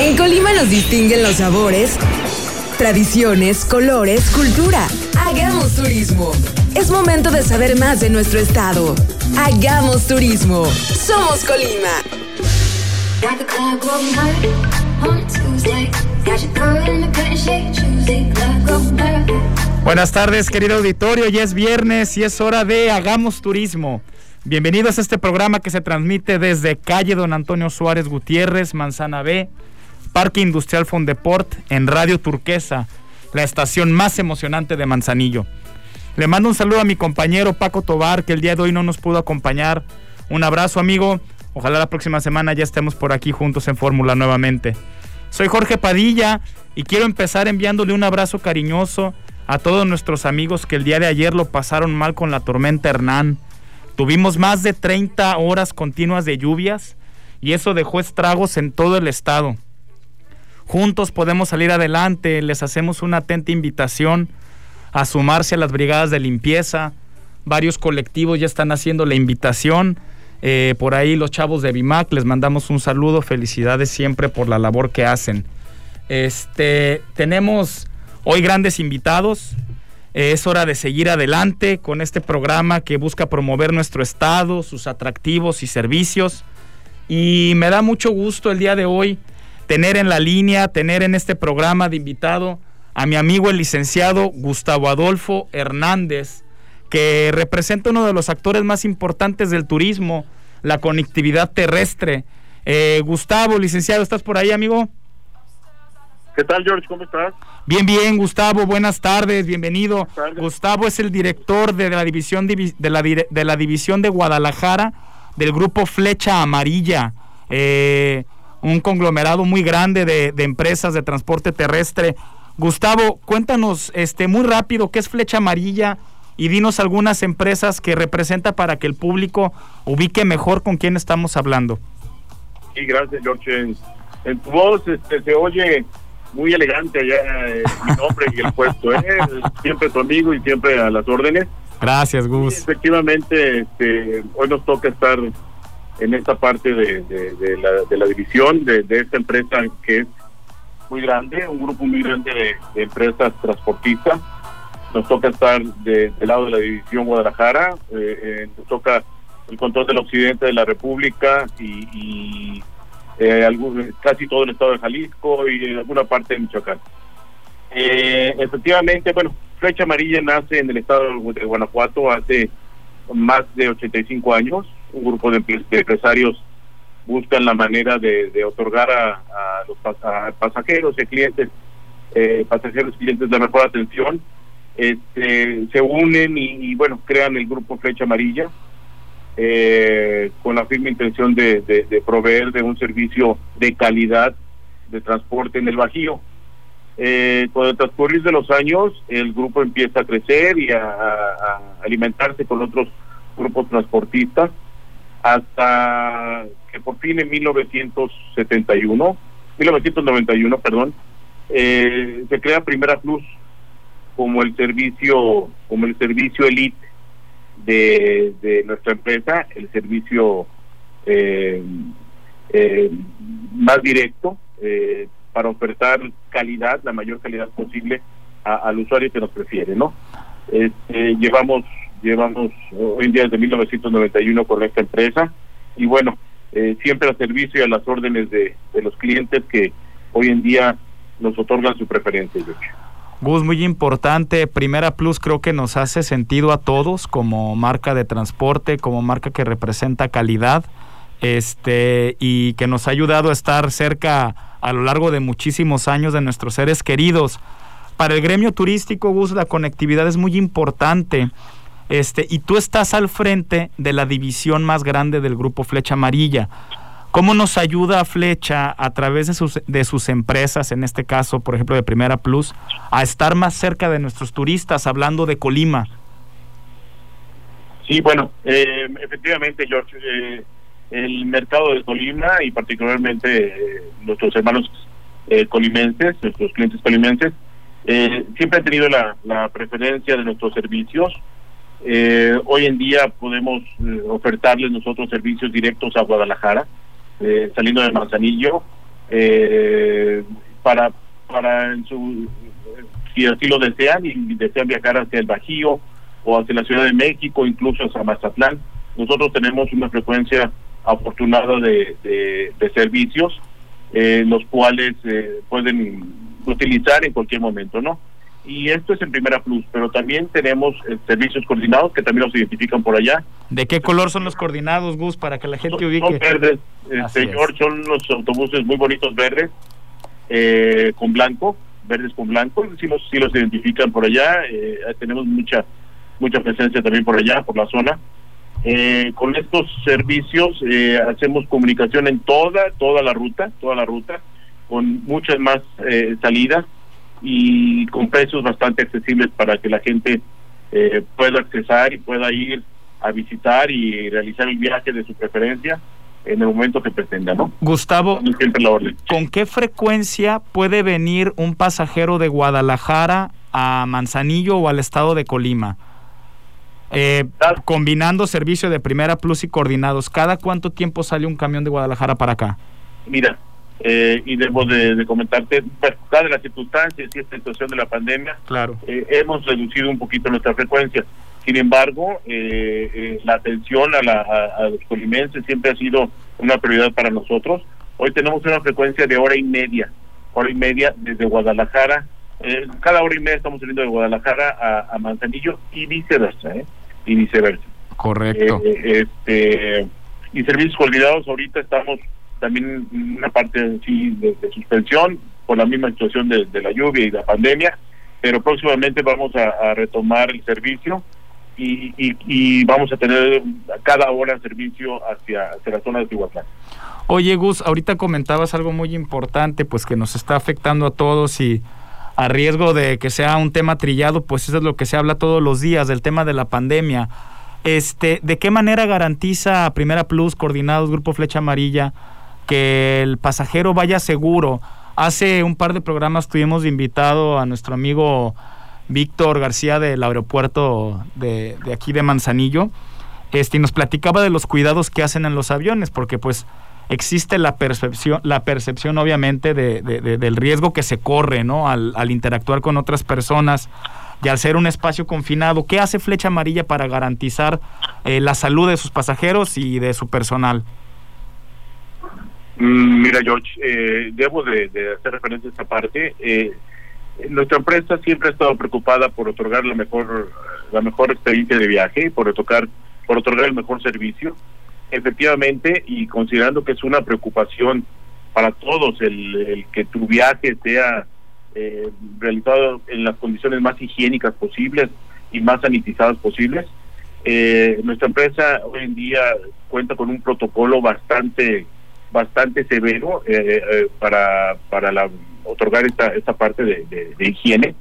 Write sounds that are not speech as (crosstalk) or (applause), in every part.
En Colima nos distinguen los sabores, tradiciones, colores, cultura. Hagamos turismo. Es momento de saber más de nuestro estado. Hagamos turismo. Somos Colima. Buenas tardes, querido auditorio. Ya es viernes y es hora de Hagamos Turismo. Bienvenidos a este programa que se transmite desde calle Don Antonio Suárez Gutiérrez, Manzana B, Parque Industrial Fondeport, en Radio Turquesa, la estación más emocionante de Manzanillo. Le mando un saludo a mi compañero Paco Tobar, que el día de hoy no nos pudo acompañar. Un abrazo, amigo. Ojalá la próxima semana ya estemos por aquí juntos en Fórmula nuevamente. Soy Jorge Padilla y quiero empezar enviándole un abrazo cariñoso a todos nuestros amigos que el día de ayer lo pasaron mal con la tormenta Hernán. Tuvimos más de 30 horas continuas de lluvias y eso dejó estragos en todo el estado. Juntos podemos salir adelante, les hacemos una atenta invitación a sumarse a las brigadas de limpieza. Varios colectivos ya están haciendo la invitación. Eh, por ahí los chavos de Bimac, les mandamos un saludo, felicidades siempre por la labor que hacen. Este, tenemos hoy grandes invitados. Eh, es hora de seguir adelante con este programa que busca promover nuestro estado, sus atractivos y servicios. Y me da mucho gusto el día de hoy tener en la línea, tener en este programa de invitado a mi amigo el licenciado Gustavo Adolfo Hernández, que representa uno de los actores más importantes del turismo, la conectividad terrestre. Eh, Gustavo, licenciado, ¿estás por ahí, amigo? ¿Qué tal, George? ¿Cómo estás? Bien, bien, Gustavo, buenas tardes, bienvenido. Gustavo es el director de la división de la, de la división de Guadalajara del grupo Flecha Amarilla, eh, un conglomerado muy grande de, de, empresas de transporte terrestre. Gustavo, cuéntanos este muy rápido qué es Flecha Amarilla y dinos algunas empresas que representa para que el público ubique mejor con quién estamos hablando. Sí, gracias, George. En tu voz este, se oye muy elegante allá eh, mi nombre y el puesto, ¿eh? siempre tu amigo y siempre a las órdenes. Gracias, Gus. efectivamente, este, hoy nos toca estar en esta parte de, de, la, de la, división de, esta empresa que es muy grande, un grupo muy grande de, empresas transportistas. Nos toca estar del lado de la división Guadalajara, eh, eh, nos toca el control del occidente de la República y, y eh, algún, casi todo el estado de Jalisco y alguna parte de Michoacán. Eh, efectivamente, bueno, Flecha Amarilla nace en el estado de Guanajuato hace más de 85 años. Un grupo de, empresarios buscan la manera de, otorgar a, los pasajeros y clientes, eh, pasajeros y clientes de mejor atención. Este, se unen y, bueno, crean el grupo Flecha Amarilla eh, con la firme intención de, proveer de un servicio de calidad de transporte en el Bajío. Eh, con el transcurrir de los años, el grupo empieza a crecer y a, alimentarse con otros grupos transportistas, hasta que por fin en 1971, 1991, perdón, eh, se crea Primera Plus como el servicio, como el servicio elite de, nuestra empresa, el servicio eh, eh, más directo eh, para ofertar calidad, la mayor calidad posible al usuario que nos prefiere, ¿no? Este, llevamos llevamos hoy en día desde 1991 con esta empresa y bueno, siempre al servicio y a las órdenes de, de los clientes que hoy en día nos otorgan su preferencia. Gus, muy importante. Primera Plus creo que nos hace sentido a todos como marca de transporte, como marca que representa calidad este, y que nos ha ayudado a estar cerca a lo largo de muchísimos años de nuestros seres queridos. Para el gremio turístico, Gus, la conectividad es muy importante. Este, y tú estás al frente de la división más grande del grupo Flecha Amarilla. ¿Cómo nos ayuda Flecha a través de sus, de sus empresas, en este caso, por ejemplo, de Primera Plus, a estar más cerca de nuestros turistas, hablando de Colima? Sí, bueno, eh, efectivamente, George, eh, el mercado de Colima y particularmente eh, nuestros hermanos colimenses, nuestros clientes colimenses, siempre han tenido la, la, preferencia de nuestros servicios. hoy en día podemos ofertarles nosotros servicios directos a Guadalajara eh, saliendo de Manzanillo, eh, para, para en su, si así lo desean y desean viajar hacia el Bajío o hacia la Ciudad de México, incluso hacia Mazatlán. Nosotros tenemos una frecuencia afortunada de, de, servicios, eh, los cuales eh, pueden utilizar en cualquier momento, ¿no? Y esto es en Primera Plus, pero también tenemos eh, servicios coordinados que también los identifican por allá. ¿De qué color son los coordinados, Gus, para que la gente ubique? Son verdes, señor, son los autobuses muy bonitos verdes, eh, con blanco, verdes con blanco, sí los, sí los identifican por allá, eh, tenemos mucha mucha presencia también por allá, por la zona. Eh, con estos servicios eh, hacemos comunicación en toda, toda la ruta, toda la ruta, con muchas más eh, salidas y con precios bastante accesibles para que la gente pueda accesar y pueda ir a visitar y realizar el viaje de su preferencia en el momento que pretenda, ¿no? Gustavo, ¿con qué frecuencia puede venir un pasajero de Guadalajara a Manzanillo o al estado de Colima? Eh, combinando servicio de primera plus y coordinados, ¿cada cuánto tiempo sale un camión de Guadalajara para acá? Mira, eh, y debo de, comentarte, pues, de las circunstancias y esta situación de la pandemia, claro. Eh, hemos reducido un poquito nuestra frecuencia. Sin embargo, eh, la atención a, la, a, los colimenses siempre ha sido una prioridad para nosotros. Hoy tenemos una frecuencia de hora y media, hora y media desde Guadalajara. cada hora y media estamos saliendo de Guadalajara a, a Manzanillo y viceversa. ¿eh? y viceversa. Correcto. Eh, este, y servicios olvidados, ahorita estamos también una parte de, suspensión por la misma situación de, la lluvia y la pandemia, pero próximamente vamos a, retomar el servicio y, y, vamos a tener cada hora servicio hacia, hacia la zona de Tihuatlán. Oye Gus, ahorita comentabas algo muy importante, pues que nos está afectando a todos y a riesgo de que sea un tema trillado, pues eso es lo que se habla todos los días, del tema de la pandemia. Este, ¿De qué manera garantiza Primera Plus, Coordinados, Grupo Flecha Amarilla, que el pasajero vaya seguro? Hace un par de programas tuvimos invitado a nuestro amigo Víctor García del aeropuerto de, aquí de Manzanillo, este, y nos platicaba de los cuidados que hacen en los aviones, porque pues existe la percepción, la percepción obviamente de, del riesgo que se corre, ¿no? Al, interactuar con otras personas y al ser un espacio confinado. ¿Qué hace Flecha Amarilla para garantizar eh, la salud de sus pasajeros y de su personal? Mm, mira, George, eh, debo de, hacer referencia a esta parte. Eh, nuestra empresa siempre ha estado preocupada por otorgar la mejor, la mejor experiencia de viaje, por otorgar, por otorgar el mejor servicio efectivamente, y considerando que es una preocupación para todos el, que tu viaje sea eh, realizado en las condiciones más higiénicas posibles y más sanitizadas posibles, eh, nuestra empresa hoy en día cuenta con un protocolo bastante bastante severo eh, para para la, otorgar esta esta parte de, higiene.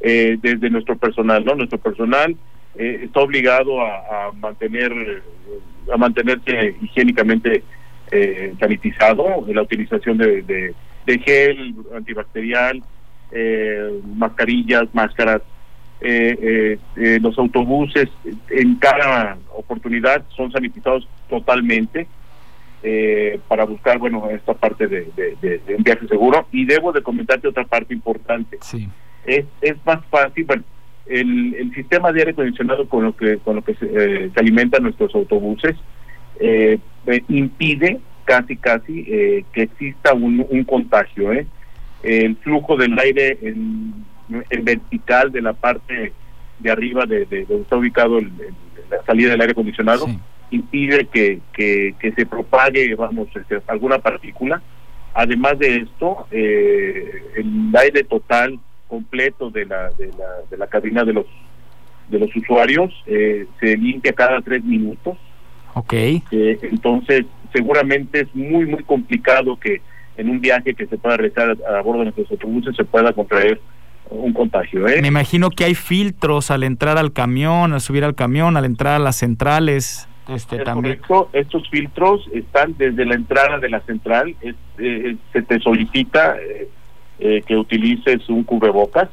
Desde nuestro personal no nuestro personal está obligado a, mantener a mantenerse higiénicamente eh, sanitizado, la utilización de, de, gel antibacterial, eh, mascarillas, máscaras. Eh, eh, los autobuses en cada oportunidad son sanitizados totalmente para buscar, bueno, esta parte de, de, un viaje seguro. Y debo de comentarte otra parte importante. Sí. Es, es más fácil, bueno, el, el sistema de aire acondicionado con lo que con lo que se, eh, alimentan nuestros autobuses eh, eh, impide casi casi que exista un, un contagio el flujo del aire en, vertical de la parte de arriba de, donde está ubicado la salida del aire acondicionado impide que, que, que, se propague vamos este, alguna partícula además de esto el aire total completo de la, de la, de la cabina de los de los usuarios eh, se limpia cada tres minutos. Ok. Eh, entonces, seguramente es muy, muy complicado que en un viaje que se pueda realizar a, bordo de nuestros autobuses se pueda contraer un contagio. ¿eh? Me imagino que hay filtros al entrar al camión, al subir al camión, al entrar a las centrales. Este, también. Estos filtros están desde la entrada de la central. Eh, se te solicita eh, que utilices un cubrebocas,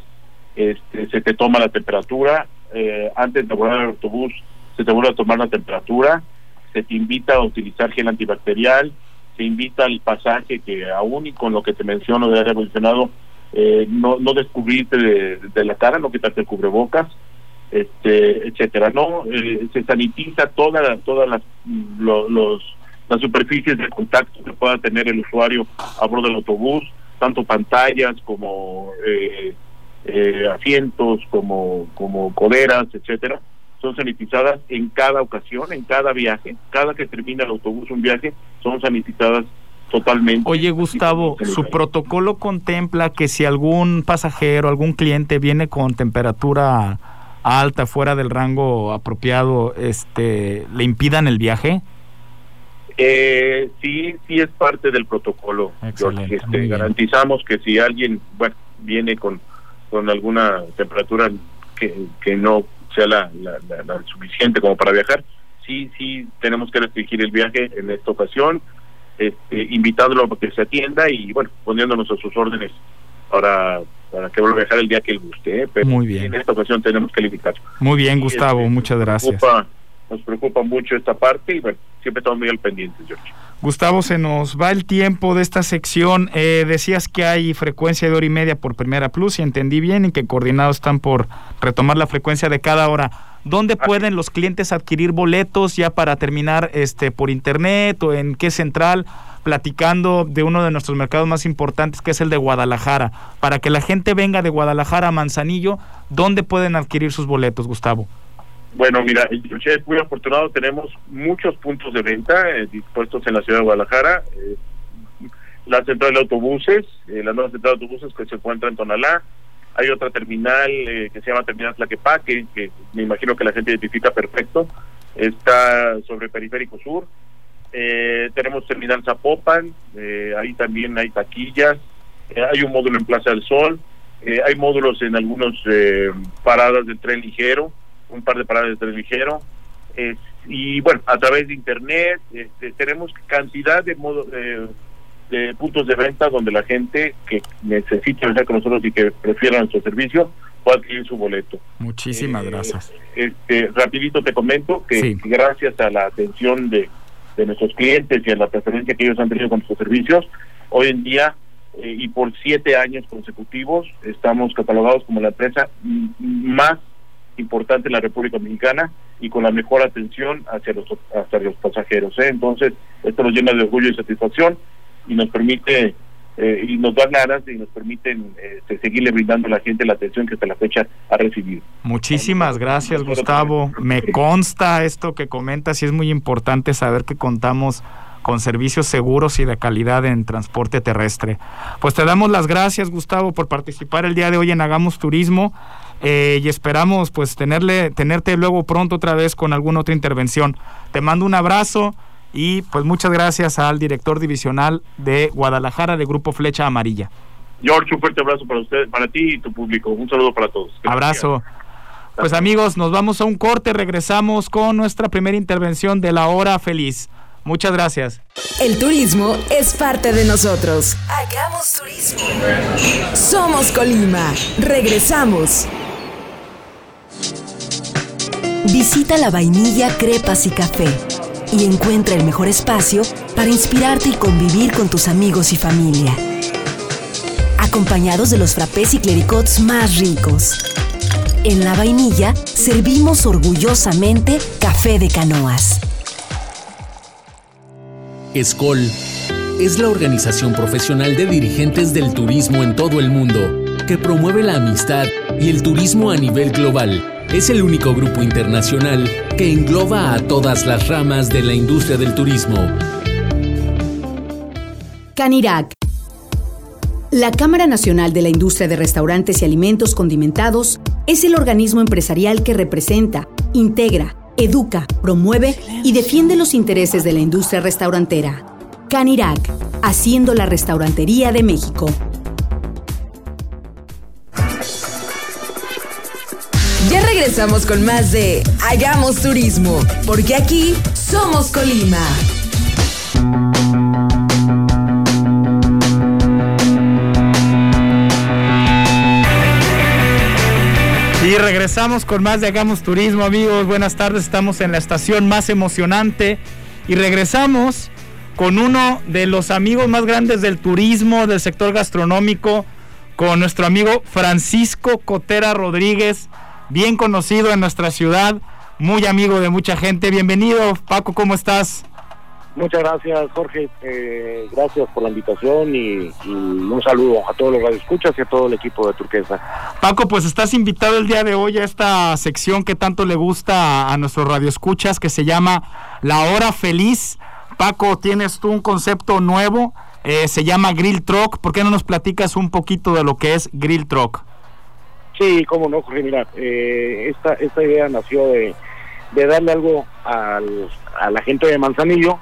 este, se te toma la temperatura, eh, antes de abordar el autobús se te vuelve a tomar la temperatura, se te invita a utilizar gel antibacterial, se invita al pasaje que aún y con lo que te menciono de aire acondicionado, eh, no, no descubrirte de, la cara, no quitarte el cubrebocas, este, etcétera. No, eh, se sanitiza toda, todas las, los, las superficies de contacto que pueda tener el usuario a bordo del autobús, tanto pantallas como eh, eh, asientos, como, como coderas, etcétera, son sanitizadas en cada ocasión, en cada viaje, cada que termina el autobús un viaje, son sanitizadas totalmente. Oye, Gustavo, su protocolo contempla que si algún pasajero, algún cliente viene con temperatura alta, fuera del rango apropiado, este, le impidan el viaje? Eh, sí, sí es parte del protocolo. Este, garantizamos que si alguien, bueno, viene con, con alguna temperatura que, que no sea la, la, suficiente como para viajar, sí, sí tenemos que restringir el viaje en esta ocasión, este, invitándolo a que se atienda y bueno, poniéndonos a sus órdenes para, para que vuelva a viajar el día que él guste. ¿eh? Pero Muy bien. En esta ocasión tenemos que limitar. Muy bien, Gustavo, este, muchas gracias. nos preocupa mucho esta parte y bueno, siempre estamos muy al pendiente, George. Gustavo, se nos va el tiempo de esta sección. Eh, decías que hay frecuencia de hora y media por Primera Plus y entendí bien y que coordinados están por retomar la frecuencia de cada hora. ¿Dónde pueden los clientes adquirir boletos ya para terminar este por internet o en qué central? Platicando de uno de nuestros mercados más importantes que es el de Guadalajara. Para que la gente venga de Guadalajara a Manzanillo, ¿dónde pueden adquirir sus boletos, Gustavo? Bueno, mira, es muy afortunado, tenemos muchos puntos de venta eh, dispuestos en la ciudad de Guadalajara. Eh, la central de autobuses, eh, la nueva central de autobuses que se encuentra en Tonalá. Hay otra terminal que se llama Terminal Tlaquepaque, que me imagino que la gente identifica perfecto. Está sobre Periférico Sur. tenemos Terminal Zapopan, ahí también hay taquillas. hay un módulo en Plaza del Sol. hay módulos en algunas paradas del tren ligero un par de paradas de tren ligero. y bueno, a través de internet este, tenemos cantidad de, modo, de puntos de venta donde la gente que necesita viajar con nosotros y que prefiera nuestro servicio pueda adquirir su boleto. Muchísimas eh, gracias. Este, rapidito te comento que gracias a la atención de, de nuestros clientes y a la preferencia que ellos han tenido con nuestros servicios, hoy en día eh, y por siete años consecutivos estamos catalogados como la empresa más importante en la República Dominicana y con la mejor atención hacia los, hacia los pasajeros. ¿eh? Entonces, esto nos llena de orgullo y satisfacción y nos permite eh, y nos da ganas y nos permiten este, seguirle brindando a la gente la atención que hasta la fecha ha recibido. Muchísimas gracias, Gustavo. Me consta esto que comentas y es muy importante saber que contamos con servicios seguros y de calidad en transporte terrestre. Pues te damos las gracias, Gustavo, por participar el día de hoy en Hagamos Turismo. Eh, y esperamos pues tenerle, tenerte luego pronto otra vez con alguna otra intervención. Te mando un abrazo y pues muchas gracias al director divisional de Guadalajara de Grupo Flecha Amarilla. George, un fuerte abrazo para usted, para ti y tu público. Un saludo para todos. Abrazo. Pues amigos, nos vamos a un corte, regresamos con nuestra primera intervención de la hora feliz. Muchas gracias. El turismo es parte de nosotros. Hagamos turismo. Somos Colima. Regresamos. Visita la vainilla, crepas y café y encuentra el mejor espacio para inspirarte y convivir con tus amigos y familia. Acompañados de los frappés y clericots más ricos. En la vainilla servimos orgullosamente café de canoas. ESCOL es la organización profesional de dirigentes del turismo en todo el mundo que promueve la amistad y el turismo a nivel global es el único grupo internacional que engloba a todas las ramas de la industria del turismo. Canirac. La Cámara Nacional de la Industria de Restaurantes y Alimentos Condimentados es el organismo empresarial que representa, integra, educa, promueve y defiende los intereses de la industria restaurantera. Canirac, haciendo la restaurantería de México. Regresamos con más de Hagamos Turismo, porque aquí somos Colima. Y regresamos con más de Hagamos Turismo, amigos. Buenas tardes, estamos en la estación más emocionante y regresamos con uno de los amigos más grandes del turismo, del sector gastronómico, con nuestro amigo Francisco Cotera Rodríguez, bien conocido en nuestra ciudad, muy amigo de mucha gente. Bienvenido, Paco, ¿cómo estás? Muchas gracias, Jorge. Eh, gracias por la invitación y, un saludo a todos los radioescuchas y a todo el equipo de Turquesa. Paco, pues estás invitado el día de hoy a esta sección que tanto le gusta a, a nuestros radioescuchas, que se llama La Hora Feliz. Paco, tienes tú un concepto nuevo, eh, se llama Grill Truck. ¿Por qué no nos platicas un poquito de lo que es Grill Truck? Sí, cómo no, Jorge. Mira, eh, esta, esta idea nació de, de darle algo al, a la gente de Manzanillo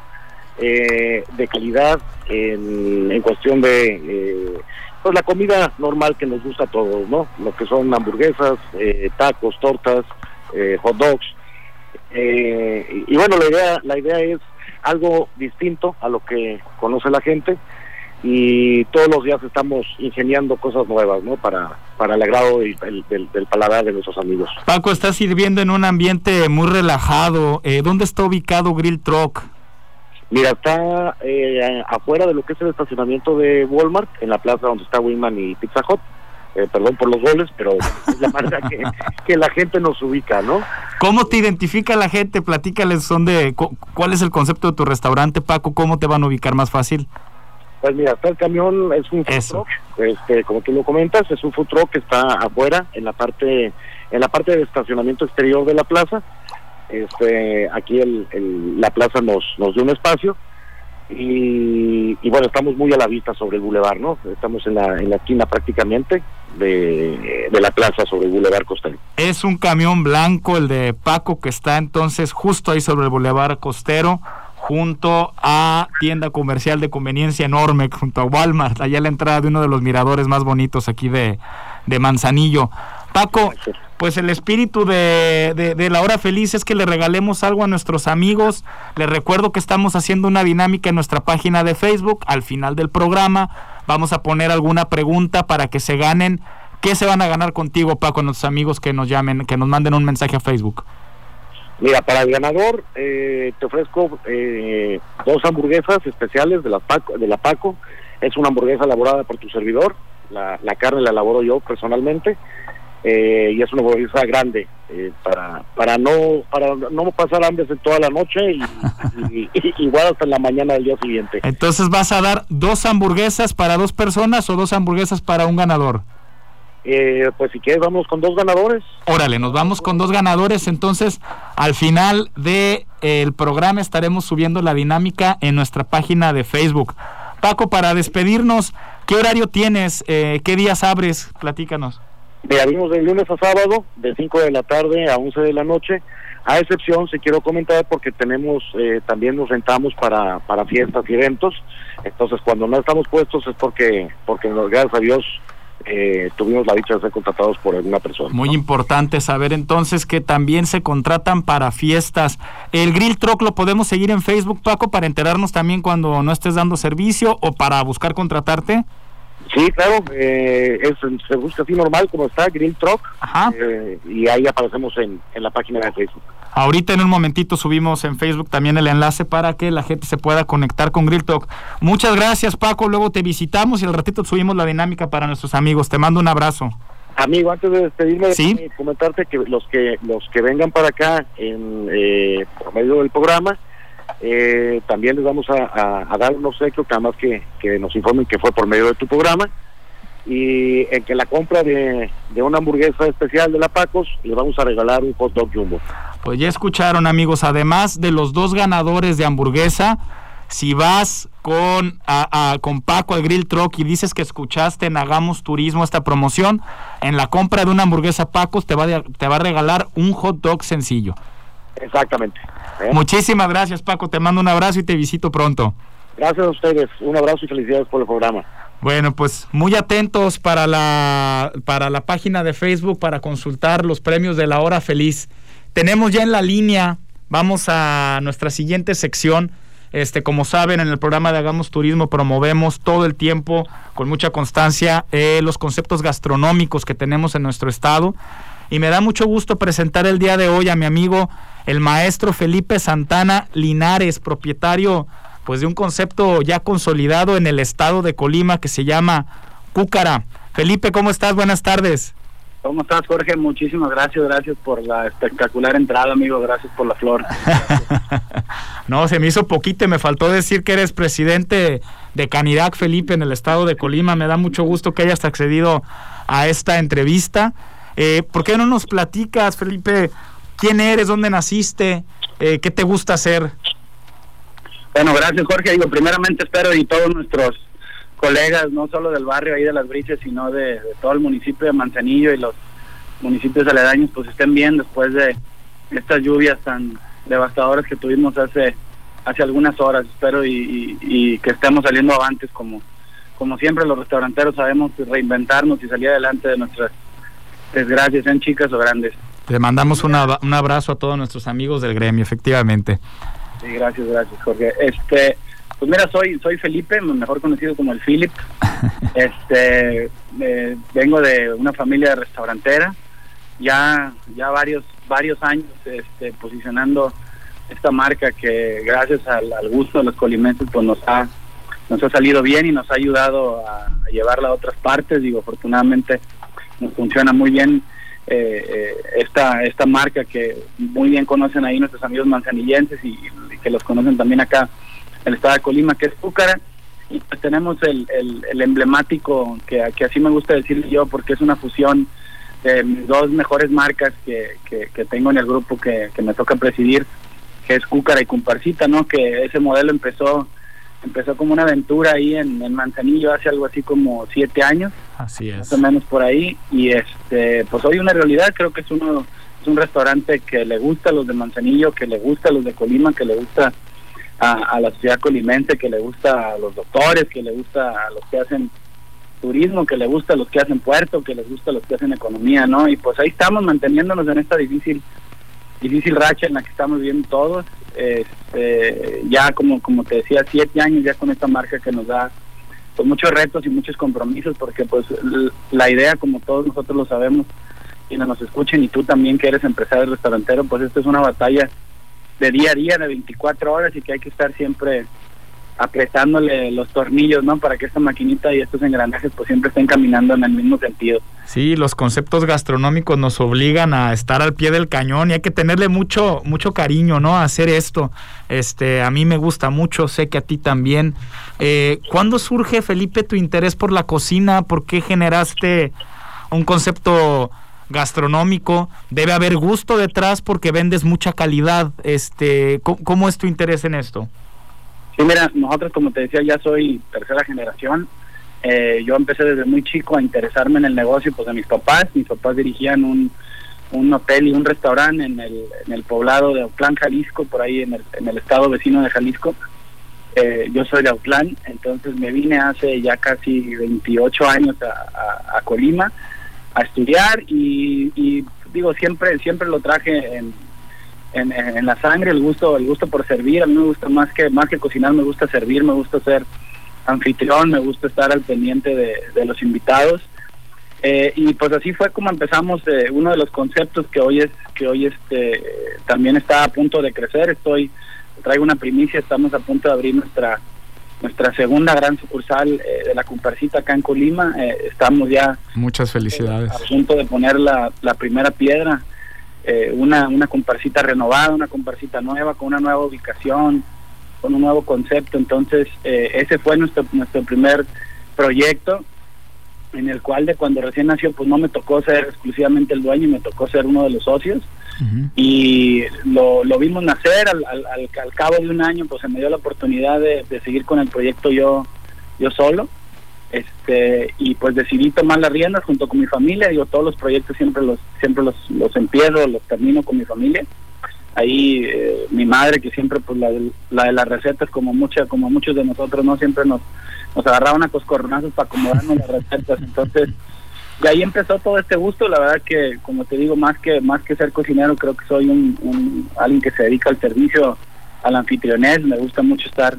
eh, de calidad en, en cuestión de eh, pues la comida normal que nos gusta a todos, ¿no? Lo que son hamburguesas, eh, tacos, tortas, hot dogs. y bueno, la idea, la idea es algo distinto a lo que conoce la gente y todos los días estamos ingeniando cosas nuevas, ¿no? Para, para el agrado del, del, paladar de nuestros amigos. Paco, estás sirviendo en un ambiente muy relajado. ¿Dónde está ubicado Grill Truck? Mira, está eh, afuera de lo que es el estacionamiento de Walmart, en la plaza donde está Winman y Pizza Hut. Eh, perdón por los goles, pero (laughs) es la manera que, la gente nos ubica, ¿no? ¿Cómo te identifica la gente? Platícales son de, cuál es el concepto de tu restaurante, Paco, ¿cómo te van a ubicar más fácil? Pues mira, está el camión, es un food truck, este, como tú lo comentas, es un food truck que está afuera, en la parte, en la parte de estacionamiento exterior de la plaza, este, aquí el, la plaza nos, nos dio un espacio y, bueno, estamos muy a la vista sobre el bulevar, ¿no? Estamos en la, en la esquina prácticamente de, de la plaza sobre el bulevar costero. Es un camión blanco, el de Paco, que está entonces justo ahí sobre el bulevar costero junto a tienda comercial de conveniencia enorme, junto a Walmart, allá a la entrada de uno de los miradores más bonitos aquí de, de Manzanillo. Paco, pues el espíritu de, de, la hora feliz es que le regalemos algo a nuestros amigos. Les recuerdo que estamos haciendo una dinámica en nuestra página de Facebook. Al final del programa vamos a poner alguna pregunta para que se ganen. ¿Qué se van a ganar contigo, Paco, nuestros amigos que nos llamen, que nos manden un mensaje a Facebook? Mira, para el ganador eh, te ofrezco eh, dos hamburguesas especiales de la, Paco, de la Paco. Es una hamburguesa elaborada por tu servidor. La, la carne la elaboro yo personalmente eh, y es una hamburguesa grande eh, para para no para no pasar hambre toda la noche y, (laughs) igual hasta la mañana del día siguiente. Entonces vas a dar dos hamburguesas para dos personas o dos hamburguesas para un ganador. Eh, pues si quieres vamos con dos ganadores. Órale, nos vamos con dos ganadores. Entonces al final de el programa estaremos subiendo la dinámica en nuestra página de Facebook. Paco, para despedirnos, ¿qué horario tienes? ¿Qué días abres? Platícanos. Me abrimos de lunes a sábado, de 5 de la tarde a 11 de la noche, a excepción, si quiero comentar, porque tenemos, eh, también nos rentamos para, para fiestas y eventos, entonces cuando no estamos puestos es porque, porque gracias a Dios, eh, tuvimos la dicha de ser contratados por alguna persona. Muy importante saber entonces que también se contratan para fiestas. El Grill Truck lo podemos seguir en Facebook, Paco, para enterarnos también cuando no estés dando servicio o para buscar contratarte. Sí, claro, eh, es, se busca así normal como está, Grill Truck, eh, y ahí aparecemos en, en, la página de Facebook. Ahorita en un momentito subimos en Facebook también el enlace para que la gente se pueda conectar con Grill Truck. Muchas gracias Paco, luego te visitamos y al ratito subimos la dinámica para nuestros amigos. Te mando un abrazo. Amigo, antes de despedirme, ¿Sí? comentarte que los que los que vengan para acá en eh, por medio del programa, eh, también les vamos a, dar un obsequio, que además que, nos informen que fue por medio de tu programa. Y en que la compra de, una hamburguesa especial de la Pacos, le vamos a regalar un hot dog jumbo. Pues ya escucharon, amigos, además de los dos ganadores de hamburguesa, si vas con, con Paco al Grill Truck y dices que escuchaste en Hagamos Turismo esta promoción, en la compra de una hamburguesa Pacos te va, te va a regalar un hot dog sencillo. Exactamente. ¿Eh? Muchísimas gracias, Paco. Te mando un abrazo y te visito pronto. Gracias a ustedes. Un abrazo y felicidades por el programa. Bueno, pues muy atentos para la, para la página de Facebook para consultar los premios de la hora feliz. Tenemos ya en la línea, vamos a nuestra siguiente sección. Este, como saben, en el programa de Hagamos Turismo promovemos todo el tiempo, con mucha constancia, eh, los conceptos gastronómicos que tenemos en nuestro estado. Y me da mucho gusto presentar el día de hoy a mi amigo el maestro Felipe Santana Linares, propietario pues de un concepto ya consolidado en el estado de Colima que se llama Cúcara. Felipe, ¿cómo estás? Buenas tardes. ¿Cómo estás, Jorge? Muchísimas gracias, gracias por la espectacular entrada, amigo, gracias por la flor. (laughs) no, se me hizo poquito, me faltó decir que eres presidente de Canirac, Felipe, en el estado de Colima. Me da mucho gusto que hayas accedido a esta entrevista. Eh, ¿Por qué no nos platicas, Felipe, quién eres, dónde naciste, eh, qué te gusta hacer? Bueno, gracias, Jorge. Digo, primeramente espero y todos nuestros colegas, no solo del barrio ahí de Las Briches, sino de, todo el municipio de Manzanillo y los municipios aledaños, pues estén bien después de estas lluvias tan devastadoras que tuvimos hace hace algunas horas, espero, y, que estemos saliendo avantes como, como siempre los restauranteros sabemos reinventarnos y salir adelante de nuestras desgracias, sean chicas o grandes. Te mandamos un abrazo a todos nuestros amigos del gremio, efectivamente. Sí, gracias, gracias, Jorge. Este, pues mira, soy soy Felipe, mejor conocido como el Philip. (laughs) Este, eh, vengo de una familia restaurantera, ya ya varios varios años este, posicionando esta marca que gracias al, gusto de los colimenses pues nos ha nos ha salido bien y nos ha ayudado a, llevarla a otras partes. Digo, afortunadamente nos funciona muy bien eh, esta esta marca que muy bien conocen ahí nuestros amigos manzanillenses y, que los conocen también acá el estado de Colima, que es Púcara. Y pues tenemos el, el, emblemático, que, que, así me gusta decirle yo, porque es una fusión de mis dos mejores marcas que, que, tengo en el grupo que, me toca presidir, que es Cúcara y Cumparcita, ¿no? Que ese modelo empezó empezó como una aventura ahí en, en, Manzanillo hace algo así como siete años. Así es. Más o menos por ahí. Y este, pues hoy una realidad, creo que es uno es un restaurante que le gusta a los de Manzanillo, que le gusta a los de Colima, que le gusta a, la sociedad colimense, que le gusta a los doctores, que le gusta a los que hacen turismo, que le gusta a los que hacen puerto, que les gusta a los que hacen economía, ¿no? Y pues ahí estamos manteniéndonos en esta difícil difícil racha en la que estamos viendo todos. Este, ya como como te decía, siete años ya con esta marca que nos da pues muchos retos y muchos compromisos, porque pues la idea, como todos nosotros lo sabemos, y nos escuchen, y tú también que eres empresario restaurantero, pues esto es una batalla de día a día, de 24 horas y que hay que estar siempre apretándole los tornillos, ¿no? Para que esta maquinita y estos engranajes pues siempre estén caminando en el mismo sentido. Sí, los conceptos gastronómicos nos obligan a estar al pie del cañón y hay que tenerle mucho mucho cariño, ¿no? A hacer esto. Este, a mí me gusta mucho, sé que a ti también. Eh, ¿Cuándo surge, Felipe, tu interés por la cocina? ¿Por qué generaste un concepto gastronómico, debe haber gusto detrás porque vendes mucha calidad. Este, ¿cómo, es tu interés en esto? Sí, mira, nosotros como te decía ya soy tercera generación. Eh, yo empecé desde muy chico a interesarme en el negocio pues de mis papás. Mis papás dirigían un, un hotel y un restaurante en el, en el poblado de Autlán, Jalisco, por ahí en el, en el estado vecino de Jalisco. Eh, yo soy de Autlán, entonces me vine hace ya casi 28 años a, Colima a estudiar y, digo siempre siempre lo traje en, en, la sangre el gusto el gusto por servir a mí me gusta más que más que cocinar me gusta servir me gusta ser anfitrión me gusta estar al pendiente de, los invitados eh, y pues así fue como empezamos eh, uno de los conceptos que hoy es que hoy este también está a punto de crecer estoy traigo una primicia estamos a punto de abrir nuestra nuestra segunda gran sucursal eh, de la Cumparcita acá en Colima. Eh, estamos ya. Muchas felicidades. a punto de poner la, la primera piedra. Eh, una, una Cumparcita renovada, una Cumparcita nueva, con una nueva ubicación, con un nuevo concepto. Entonces, ese fue nuestro, nuestro primer proyecto en el cual de cuando recién nació pues no me tocó ser exclusivamente el dueño y me tocó ser uno de los socios. Y lo, lo, vimos nacer al, al, al, cabo de un año pues se me dio la oportunidad de, seguir con el proyecto yo yo solo este y pues decidí tomar las riendas junto con mi familia. Digo todos los proyectos siempre los siempre los, los empiezo los termino con mi familia. Ahí eh, mi madre que siempre pues la, la de las recetas como mucha como muchos de nosotros no siempre nos nos agarraban a coscorronazos para acomodarnos las recetas. Entonces y ahí empezó todo este gusto. La verdad que como te digo más que más que ser cocinero creo que soy un, alguien que se dedica al servicio al anfitrionés. Me gusta mucho estar,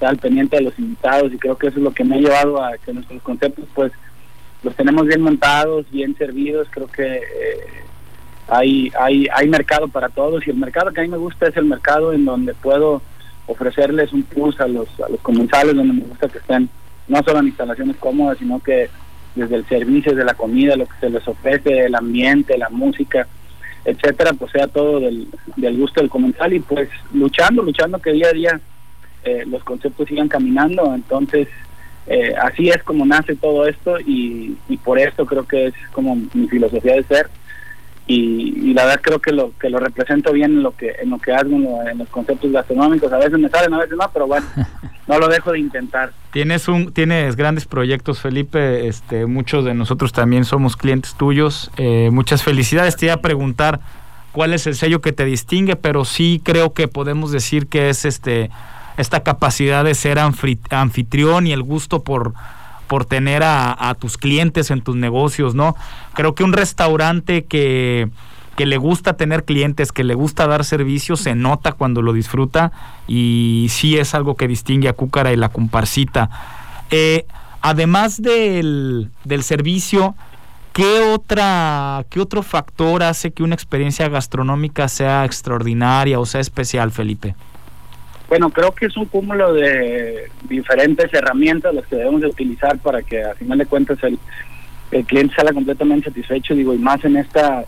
al pendiente de los invitados y creo que eso es lo que me ha llevado a que nuestros conceptos pues los tenemos bien montados bien servidos creo que eh, hay hay hay mercado para todos y el mercado que a mí me gusta es el mercado en donde puedo ofrecerles un plus a los, a los comensales donde me gusta que estén no solo en instalaciones cómodas, sino que desde el servicio, desde la comida, lo que se les ofrece, el ambiente, la música, etcétera, pues sea todo del, del gusto del comensal y pues luchando, luchando que día a día eh, los conceptos sigan caminando. Entonces, eh, así es como nace todo esto y, y por esto creo que es como mi filosofía de ser. Y, la verdad creo que lo que lo represento bien en lo que en lo que hago en, los conceptos gastronómicos. A veces me salen a veces no pero bueno (laughs) no lo dejo de intentar. Tienes un tienes grandes proyectos Felipe este muchos de nosotros también somos clientes tuyos. Eh, muchas felicidades. Te iba a preguntar cuál es el sello que te distingue pero sí creo que podemos decir que es este esta capacidad de ser anfitrión y el gusto por por tener a, tus clientes en tus negocios, ¿no? Creo que un restaurante que, que le gusta tener clientes, que le gusta dar servicios, se nota cuando lo disfruta y sí es algo que distingue a Cúcara y la comparsita. Eh, además del, del servicio, ¿qué, otra, ¿qué otro factor hace que una experiencia gastronómica sea extraordinaria o sea especial, Felipe? Bueno, creo que es un cúmulo de diferentes herramientas las que debemos de utilizar para que a final de cuentas el, el cliente salga completamente satisfecho, digo, y más en esta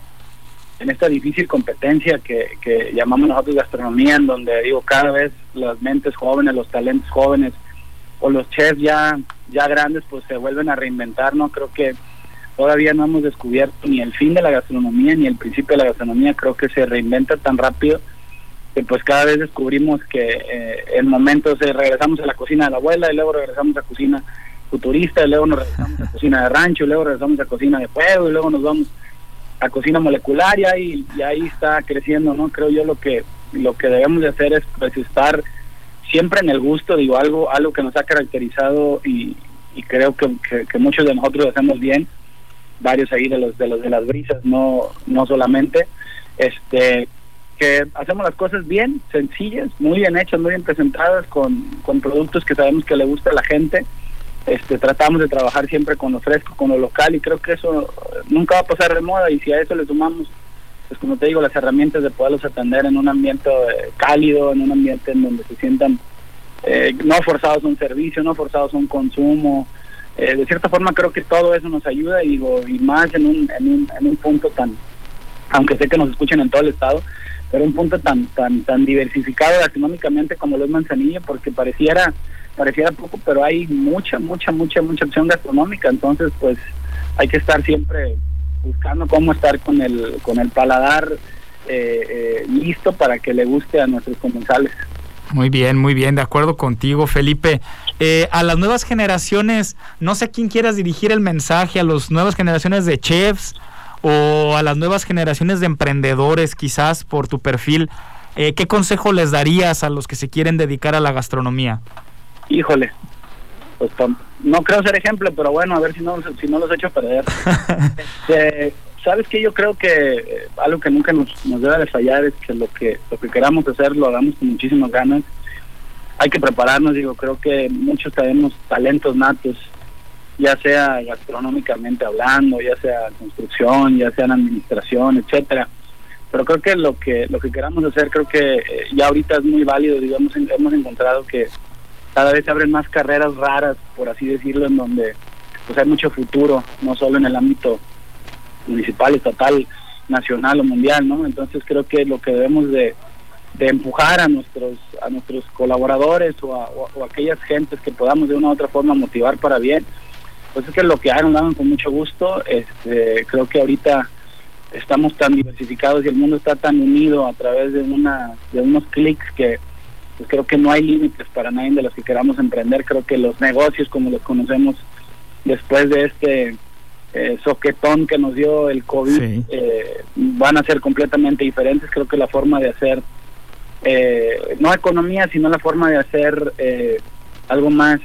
en esta difícil competencia que, que llamamos nosotros gastronomía, en donde digo cada vez las mentes jóvenes, los talentos jóvenes o los chefs ya ya grandes pues se vuelven a reinventar, no creo que todavía no hemos descubierto ni el fin de la gastronomía ni el principio de la gastronomía, creo que se reinventa tan rápido pues cada vez descubrimos que eh, en momentos eh, regresamos a la cocina de la abuela y luego regresamos a la cocina futurista y luego nos regresamos a la (laughs) cocina de rancho y luego regresamos a cocina de fuego y luego nos vamos a cocina molecular y ahí, y ahí está creciendo, ¿no? Creo yo lo que lo que debemos de hacer es pues estar siempre en el gusto, digo, algo algo que nos ha caracterizado y, creo que, que, muchos de nosotros lo hacemos bien, varios ahí de los de los de las brisas, no no solamente este que hacemos las cosas bien, sencillas, muy bien hechas, muy bien presentadas, con, con productos que sabemos que le gusta a la gente. Este, tratamos de trabajar siempre con lo fresco, con lo local y creo que eso nunca va a pasar de moda y si a eso le sumamos, pues como te digo, las herramientas de poderlos atender en un ambiente eh, cálido, en un ambiente en donde se sientan eh, no forzados a un servicio, no forzados a un consumo. Eh, de cierta forma creo que todo eso nos ayuda y, digo, y más en un, en, un, en un punto tan, aunque sé que nos escuchen en todo el estado, pero un punto tan tan tan diversificado gastronómicamente como lo es Manzanillo, porque pareciera pareciera poco, pero hay mucha, mucha, mucha, mucha opción gastronómica, entonces pues hay que estar siempre buscando cómo estar con el con el paladar eh, eh, listo para que le guste a nuestros comensales. Muy bien, muy bien, de acuerdo contigo, Felipe. Eh, a las nuevas generaciones, no sé quién quieras dirigir el mensaje, a las nuevas generaciones de chefs, o a las nuevas generaciones de emprendedores, quizás por tu perfil, eh, ¿qué consejo les darías a los que se quieren dedicar a la gastronomía? Híjole, pues no creo ser ejemplo, pero bueno, a ver si no, si no los echo a perder. (laughs) Este, Sabes que yo creo que eh, algo que nunca nos, nos debe de fallar es que lo que lo que queramos hacer lo hagamos con muchísimas ganas. Hay que prepararnos, digo, creo que muchos tenemos talentos natos ya sea gastronómicamente hablando, ya sea construcción, ya sea en administración, etcétera. Pero creo que lo que lo que queramos hacer, creo que eh, ya ahorita es muy válido, digamos, hemos encontrado que cada vez se abren más carreras raras, por así decirlo, en donde pues hay mucho futuro, no solo en el ámbito municipal, estatal, nacional o mundial, ¿no? Entonces creo que lo que debemos de, de empujar a nuestros a nuestros colaboradores o a, o a aquellas gentes que podamos de una u otra forma motivar para bien, pues es que lo que hagan lo hagan con mucho gusto. Este, creo que ahorita estamos tan diversificados y el mundo está tan unido a través de una de unos clics que pues creo que no hay límites para nadie de los que queramos emprender. Creo que los negocios como los conocemos después de este eh, soquetón que nos dio el COVID eh, van a ser completamente diferentes. Creo que la forma de hacer, eh, no economía, sino la forma de hacer algo más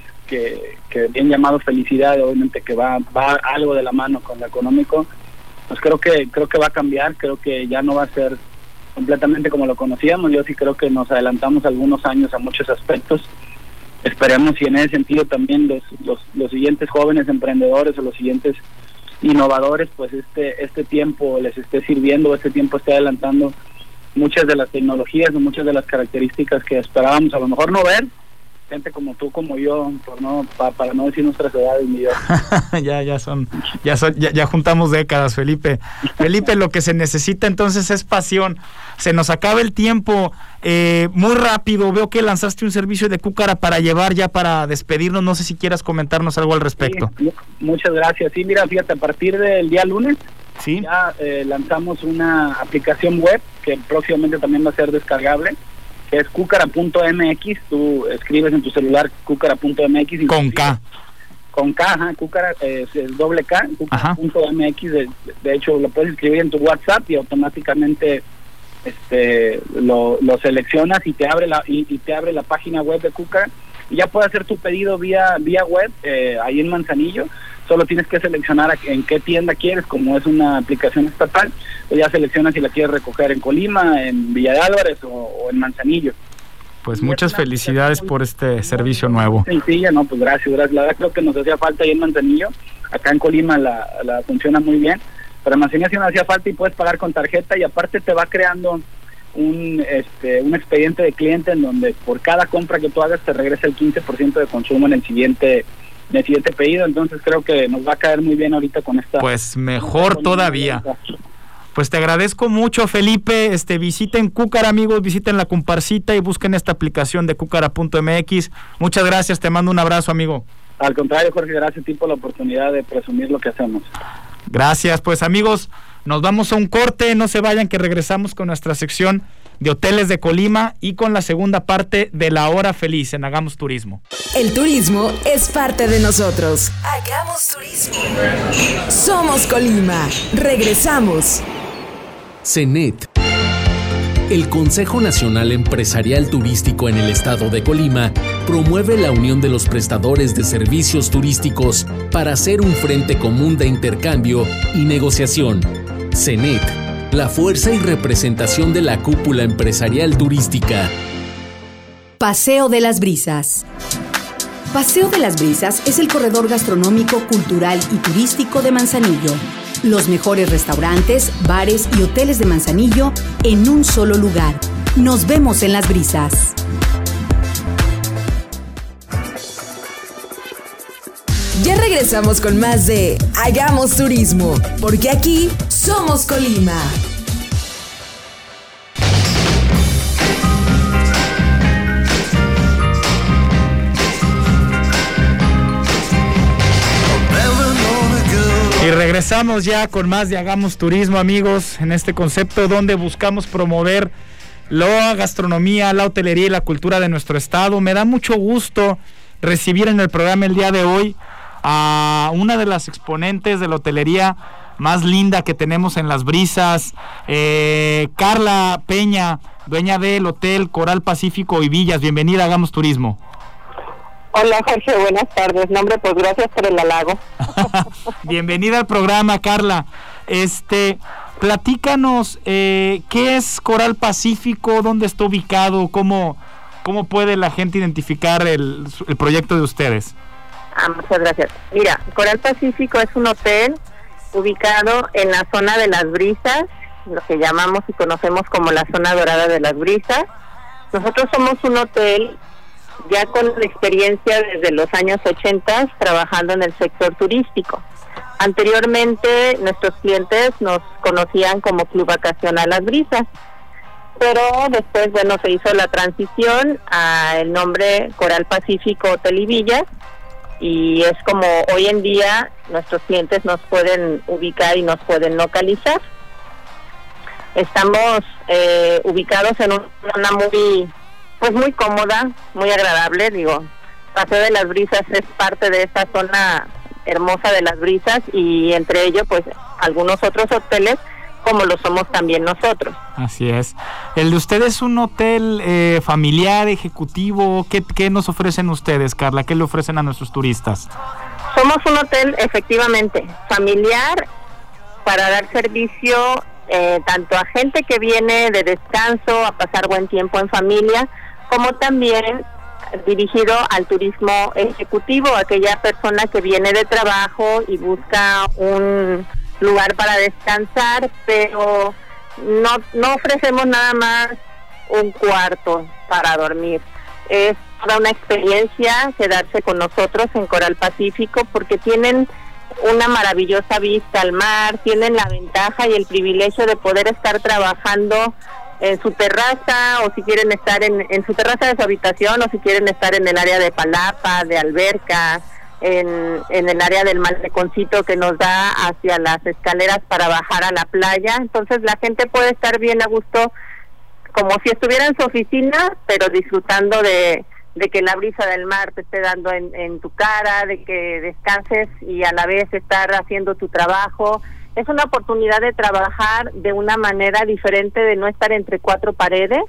que, bien llamado felicidad, obviamente que va, va algo de la mano con lo económico, pues creo que, creo que va a cambiar, creo que ya no va a ser completamente como lo conocíamos, yo sí creo que nos adelantamos algunos años a muchos aspectos, esperemos y en ese sentido también los, los, los siguientes jóvenes emprendedores o los siguientes innovadores, pues este, este tiempo les esté sirviendo, este tiempo esté adelantando muchas de las tecnologías o muchas de las características que esperábamos a lo mejor no ver gente como tú, como yo, por no, para no decir nuestras edades ni yo. (laughs) ya, ya son, ya son, ya, juntamos décadas, Felipe. Felipe, lo que se necesita entonces es pasión. Se nos acaba el tiempo eh, muy rápido. Veo que lanzaste un servicio de cúcara para llevar ya para despedirnos. No sé si quieras comentarnos algo al respecto. muchas gracias. Sí, mira, fíjate, a partir del día lunes ¿Sí? ya eh, lanzamos una aplicación web que próximamente también va a ser descargable es cucara.mx, tú escribes en tu celular cucara.mx. Con K. Con K, ajá, cucara, es, doble K, cucara.mx, de, de hecho lo puedes escribir en tu WhatsApp y automáticamente este lo, lo seleccionas y te abre la y, te abre la página web de Cucara y ya puedes hacer tu pedido vía vía web eh, ahí en Manzanillo solo tienes que seleccionar en qué tienda quieres, como es una aplicación estatal, pues ya seleccionas si la quieres recoger en Colima, en Villa de Álvarez o, en Manzanillo. Pues muchas felicidades por este servicio nuevo. Sencilla, no, pues gracias, gracias. La verdad creo que nos hacía falta ahí en Manzanillo. Acá en Colima la, la funciona muy bien. Pero en Manzanillo sí nos hacía falta y puedes pagar con tarjeta y aparte te va creando un, este, un expediente de cliente en donde por cada compra que tú hagas te regresa el 15% de consumo en el siguiente el siguiente pedido, entonces creo que nos va a caer muy bien ahorita con esta. Pues mejor todavía. Pues te agradezco mucho, Felipe. Este, visiten Cúcara, amigos, visiten la comparsita y busquen esta aplicación de cúcara.mx. Muchas gracias, te mando un abrazo, amigo. Al contrario, Jorge, gracias a ti por la oportunidad de presumir lo que hacemos. Gracias, pues amigos, nos vamos a un corte, no se vayan que regresamos con nuestra sección de Hoteles de Colima y con la segunda parte de La Hora Feliz en Hagamos Turismo. El turismo es parte de nosotros. Hagamos Turismo. Somos Colima. Regresamos. CENET. El Consejo Nacional Empresarial Turístico en el Estado de Colima promueve la unión de los prestadores de servicios turísticos para hacer un frente común de intercambio y negociación. CENET la fuerza y representación de la cúpula empresarial turística. Paseo de las Brisas. Paseo de las Brisas es el corredor gastronómico, cultural y turístico de Manzanillo. Los mejores restaurantes, bares y hoteles de Manzanillo en un solo lugar. Nos vemos en las brisas. Ya regresamos con más de Hagamos Turismo, porque aquí somos Colima. Y regresamos ya con más de Hagamos Turismo, amigos, en este concepto donde buscamos promover la gastronomía, la hotelería y la cultura de nuestro estado. Me da mucho gusto recibir en el programa el día de hoy a una de las exponentes de la hotelería más linda que tenemos en las brisas, eh, Carla Peña, dueña del Hotel Coral Pacífico y Villas. Bienvenida, hagamos turismo. Hola Jorge, buenas tardes. Nombre, pues gracias por el halago. (laughs) Bienvenida al programa, Carla. Este, platícanos, eh, ¿qué es Coral Pacífico? ¿Dónde está ubicado? ¿Cómo, cómo puede la gente identificar el, el proyecto de ustedes? Ah, muchas gracias. Mira, Coral Pacífico es un hotel ubicado en la zona de las brisas, lo que llamamos y conocemos como la zona dorada de las brisas. Nosotros somos un hotel ya con experiencia desde los años 80 trabajando en el sector turístico. Anteriormente nuestros clientes nos conocían como Club Vacacional Las Brisas, pero después bueno se hizo la transición al nombre Coral Pacífico Hotel y Villas y es como hoy en día nuestros clientes nos pueden ubicar y nos pueden localizar. Estamos eh, ubicados en una zona muy, pues muy cómoda, muy agradable, digo. Paseo de las Brisas es parte de esta zona hermosa de las brisas y entre ellos pues algunos otros hoteles como lo somos también nosotros. Así es. ¿El de ustedes es un hotel eh, familiar, ejecutivo? ¿Qué, ¿Qué nos ofrecen ustedes, Carla? ¿Qué le ofrecen a nuestros turistas? Somos un hotel efectivamente familiar para dar servicio eh, tanto a gente que viene de descanso, a pasar buen tiempo en familia, como también dirigido al turismo ejecutivo, aquella persona que viene de trabajo y busca un lugar para descansar, pero no, no ofrecemos nada más un cuarto para dormir. Es toda una experiencia quedarse con nosotros en Coral Pacífico porque tienen una maravillosa vista al mar, tienen la ventaja y el privilegio de poder estar trabajando en su terraza o si quieren estar en, en su terraza de su habitación o si quieren estar en el área de palapa, de alberca, en, en el área del maleconcito que nos da hacia las escaleras para bajar a la playa. Entonces la gente puede estar bien a gusto como si estuviera en su oficina, pero disfrutando de, de que la brisa del mar te esté dando en, en tu cara, de que descanses y a la vez estar haciendo tu trabajo es una oportunidad de trabajar de una manera diferente, de no estar entre cuatro paredes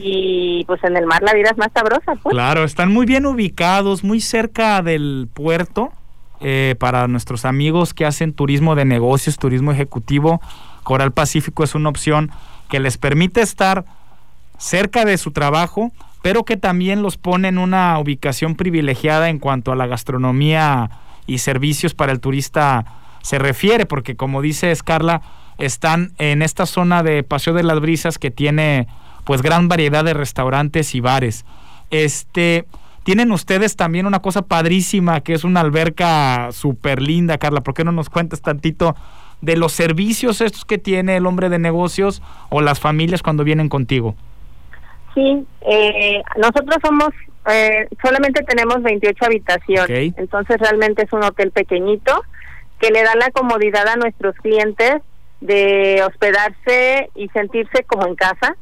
y pues en el mar la vida es más sabrosa. Pues. Claro, están muy bien ubicados, muy cerca del puerto. Eh, para nuestros amigos que hacen turismo de negocios, turismo ejecutivo, Coral Pacífico es una opción que les permite estar cerca de su trabajo, pero que también los pone en una ubicación privilegiada en cuanto a la gastronomía y servicios para el turista se refiere, porque como dice Escarla, están en esta zona de Paseo de las Brisas que tiene pues gran variedad de restaurantes y bares. Este, tienen ustedes también una cosa padrísima que es una alberca súper linda, Carla. ¿Por qué no nos cuentas tantito de los servicios estos que tiene el hombre de negocios o las familias cuando vienen contigo? Sí, eh, nosotros somos, eh, solamente tenemos 28 habitaciones, entonces realmente es un hotel pequeñito que le da la comodidad a nuestros clientes de hospedarse y sentirse como en casa.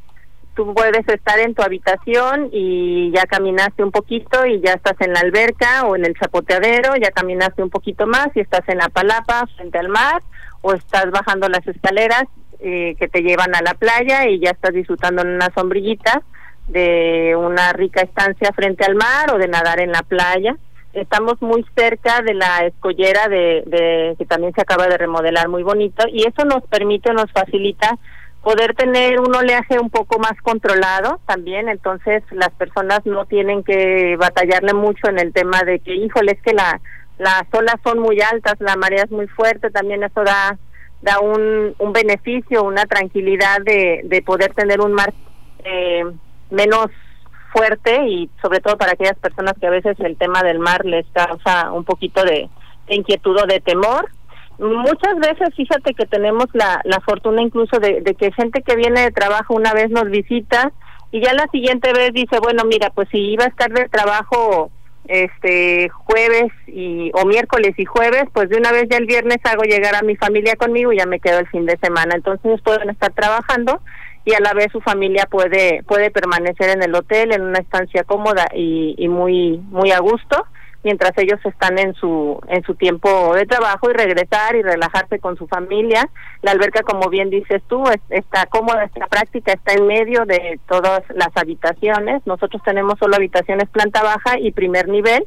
Tú puedes estar en tu habitación y ya caminaste un poquito y ya estás en la alberca o en el chapoteadero, ya caminaste un poquito más y estás en la palapa frente al mar o estás bajando las escaleras eh, que te llevan a la playa y ya estás disfrutando en una sombrillita de una rica estancia frente al mar o de nadar en la playa estamos muy cerca de la escollera de, que también se acaba de remodelar muy bonito y eso nos permite nos facilita poder tener un oleaje un poco más controlado también. Entonces las personas no tienen que batallarle mucho en el tema de que híjole es que la las olas son muy altas la marea es muy fuerte también eso da da un, un beneficio una tranquilidad de, de poder tener un mar eh, menos fuerte y sobre todo para aquellas personas que a veces el tema del mar les causa un poquito de, inquietud o de temor. Muchas veces, fíjate que tenemos la, la fortuna incluso de, de, que gente que viene de trabajo una vez nos visita y ya la siguiente vez dice, bueno, mira, pues si iba a estar de trabajo este jueves y o miércoles y jueves, pues de una vez ya el viernes hago llegar a mi familia conmigo y ya me quedo el fin de semana. Entonces pueden estar trabajando y a la vez su familia puede puede permanecer en el hotel en una estancia cómoda y, y muy muy a gusto mientras ellos están en su en su tiempo de trabajo y regresar y relajarse con su familia. La alberca como bien dices tú está cómoda está práctica está en medio de todas las habitaciones. Nosotros tenemos solo habitaciones planta baja y primer nivel.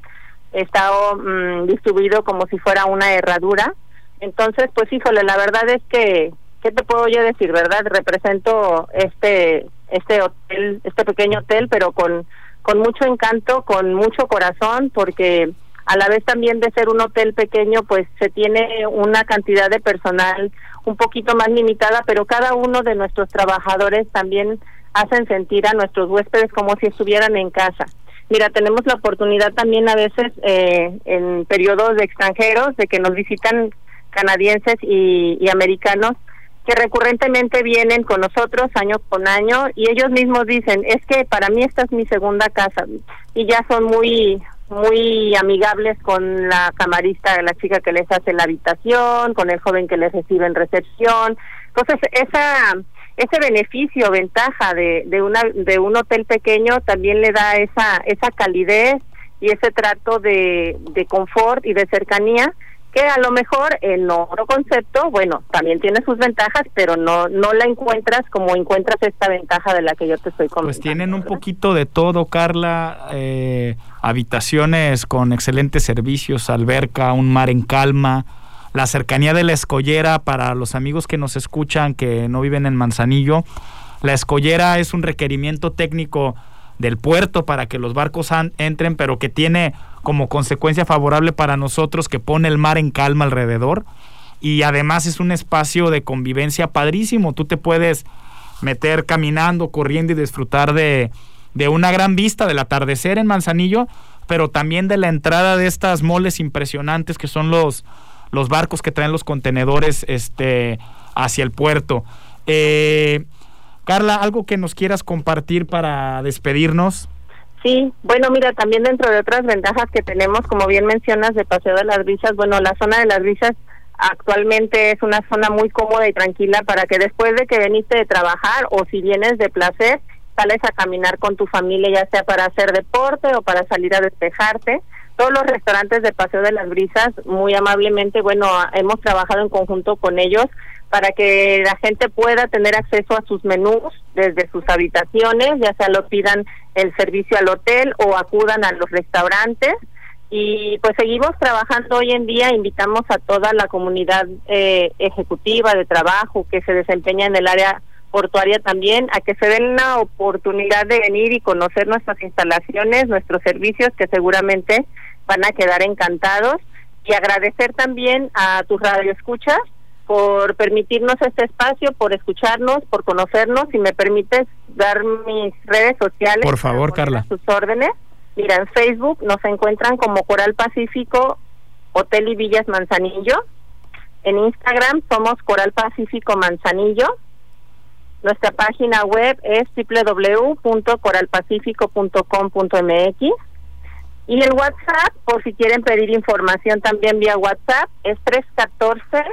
Está mm, distribuido como si fuera una herradura. Entonces pues híjole la verdad es que ¿qué te puedo yo decir, verdad? Represento este este hotel, este pequeño hotel, pero con con mucho encanto, con mucho corazón, porque a la vez también de ser un hotel pequeño, pues se tiene una cantidad de personal un poquito más limitada, pero cada uno de nuestros trabajadores también hacen sentir a nuestros huéspedes como si estuvieran en casa. Mira, tenemos la oportunidad también a veces eh, en periodos de extranjeros de que nos visitan canadienses y, y americanos que recurrentemente vienen con nosotros año con año y ellos mismos dicen, es que para mí esta es mi segunda casa y ya son muy muy amigables con la camarista, la chica que les hace la habitación, con el joven que les recibe en recepción. Entonces, esa ese beneficio, ventaja de, de una de un hotel pequeño también le da esa esa calidez y ese trato de, de confort y de cercanía que a lo mejor el otro concepto, bueno, también tiene sus ventajas, pero no no la encuentras como encuentras esta ventaja de la que yo te estoy comentando. Pues tienen un poquito de todo, Carla, eh, habitaciones con excelentes servicios, alberca, un mar en calma, la cercanía de la escollera para los amigos que nos escuchan que no viven en Manzanillo. La escollera es un requerimiento técnico del puerto para que los barcos entren, pero que tiene como consecuencia favorable para nosotros que pone el mar en calma alrededor. y además es un espacio de convivencia padrísimo. Tú te puedes meter caminando, corriendo y disfrutar de, de una gran vista del atardecer en Manzanillo, pero también de la entrada de estas moles impresionantes que son los, los barcos que traen los contenedores este, hacia el puerto. Eh, Carla, ¿algo que nos quieras compartir para despedirnos? Sí, bueno, mira, también dentro de otras ventajas que tenemos, como bien mencionas, de Paseo de las Brisas, bueno, la zona de las Brisas actualmente es una zona muy cómoda y tranquila para que después de que veniste de trabajar o si vienes de placer, sales a caminar con tu familia, ya sea para hacer deporte o para salir a despejarte. Todos los restaurantes de Paseo de las Brisas, muy amablemente, bueno, hemos trabajado en conjunto con ellos para que la gente pueda tener acceso a sus menús desde sus habitaciones, ya sea lo pidan el servicio al hotel o acudan a los restaurantes. Y pues seguimos trabajando hoy en día, invitamos a toda la comunidad eh, ejecutiva de trabajo que se desempeña en el área portuaria también a que se den la oportunidad de venir y conocer nuestras instalaciones, nuestros servicios que seguramente van a quedar encantados y agradecer también a tus radioescuchas por permitirnos este espacio, por escucharnos, por conocernos. Si me permites dar mis redes sociales. Por favor, Carla. Sus órdenes. Mira, en Facebook nos encuentran como Coral Pacífico Hotel y Villas Manzanillo. En Instagram somos Coral Pacífico Manzanillo. Nuestra página web es www.coralpacifico.com.mx. Y el WhatsApp, por si quieren pedir información también vía WhatsApp, es 314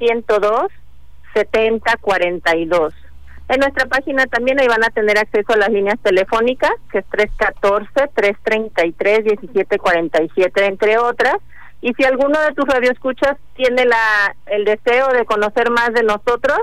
102 7042. En nuestra página también ahí van a tener acceso a las líneas telefónicas, que es 314-333-1747, entre otras. Y si alguno de tus radioescuchas tiene la, el deseo de conocer más de nosotros,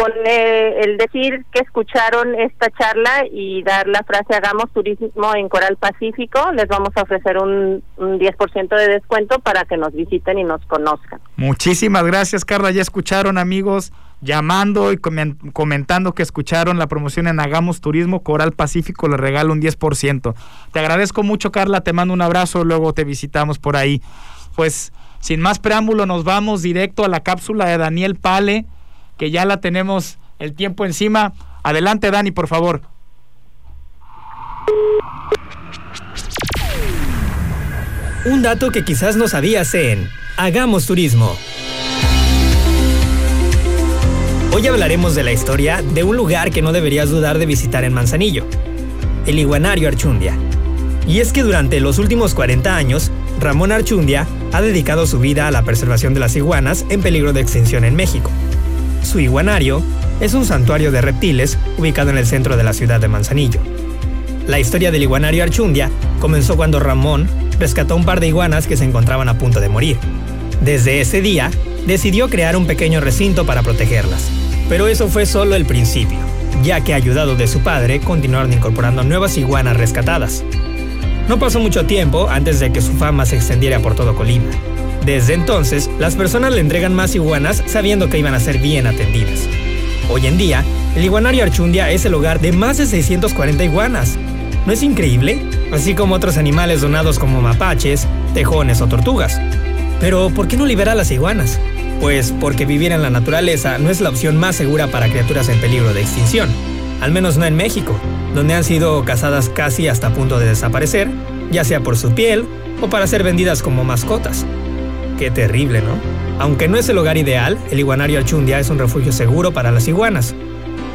con eh, el decir que escucharon esta charla y dar la frase hagamos turismo en Coral Pacífico, les vamos a ofrecer un, un 10% de descuento para que nos visiten y nos conozcan. Muchísimas gracias Carla, ya escucharon amigos llamando y comentando que escucharon la promoción en Hagamos Turismo, Coral Pacífico le regalo un 10%. Te agradezco mucho Carla, te mando un abrazo, luego te visitamos por ahí. Pues sin más preámbulo nos vamos directo a la cápsula de Daniel Pale que ya la tenemos el tiempo encima. Adelante, Dani, por favor. Un dato que quizás no sabías en Hagamos Turismo. Hoy hablaremos de la historia de un lugar que no deberías dudar de visitar en Manzanillo, el Iguanario Archundia. Y es que durante los últimos 40 años, Ramón Archundia ha dedicado su vida a la preservación de las iguanas en peligro de extinción en México. Su iguanario es un santuario de reptiles ubicado en el centro de la ciudad de Manzanillo. La historia del iguanario Archundia comenzó cuando Ramón rescató un par de iguanas que se encontraban a punto de morir. Desde ese día, decidió crear un pequeño recinto para protegerlas. Pero eso fue solo el principio, ya que ayudado de su padre continuaron incorporando nuevas iguanas rescatadas. No pasó mucho tiempo antes de que su fama se extendiera por todo Colima. Desde entonces, las personas le entregan más iguanas sabiendo que iban a ser bien atendidas. Hoy en día, el iguanario Archundia es el hogar de más de 640 iguanas. ¿No es increíble? Así como otros animales donados como mapaches, tejones o tortugas. Pero, ¿por qué no libera a las iguanas? Pues porque vivir en la naturaleza no es la opción más segura para criaturas en peligro de extinción. Al menos no en México, donde han sido cazadas casi hasta punto de desaparecer, ya sea por su piel o para ser vendidas como mascotas. Qué terrible, ¿no? Aunque no es el hogar ideal, el iguanario Archundia es un refugio seguro para las iguanas.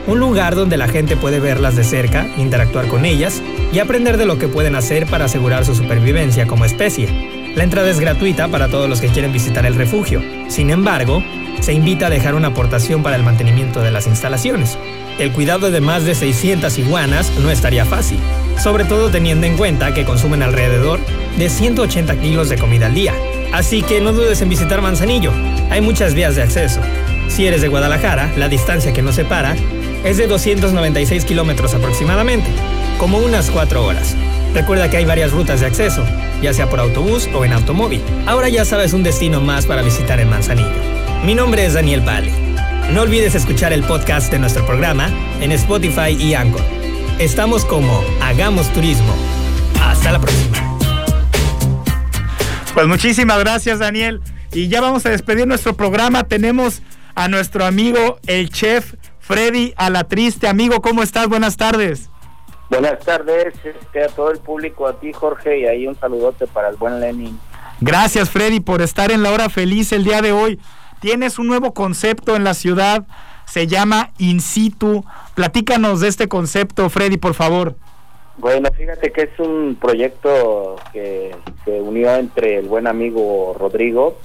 Un lugar donde la gente puede verlas de cerca, interactuar con ellas y aprender de lo que pueden hacer para asegurar su supervivencia como especie. La entrada es gratuita para todos los que quieren visitar el refugio. Sin embargo, se invita a dejar una aportación para el mantenimiento de las instalaciones. El cuidado de más de 600 iguanas no estaría fácil, sobre todo teniendo en cuenta que consumen alrededor de 180 kilos de comida al día, Así que no dudes en visitar Manzanillo. Hay muchas vías de acceso. Si eres de Guadalajara, la distancia que nos separa es de 296 kilómetros aproximadamente, como unas 4 horas. Recuerda que hay varias rutas de acceso, ya sea por autobús o en automóvil. Ahora ya sabes un destino más para visitar en Manzanillo. Mi nombre es Daniel Vale. No olvides escuchar el podcast de nuestro programa en Spotify y Anchor. Estamos como Hagamos Turismo. Hasta la próxima. Pues muchísimas gracias, Daniel. Y ya vamos a despedir nuestro programa. Tenemos a nuestro amigo, el chef Freddy Alatriste. Amigo, ¿cómo estás? Buenas tardes. Buenas tardes este, a todo el público, a ti Jorge, y ahí un saludote para el buen Lenin. Gracias Freddy por estar en la hora feliz el día de hoy. Tienes un nuevo concepto en la ciudad, se llama In situ. Platícanos de este concepto, Freddy, por favor. Bueno, fíjate que es un proyecto que se unió entre el buen amigo Rodrigo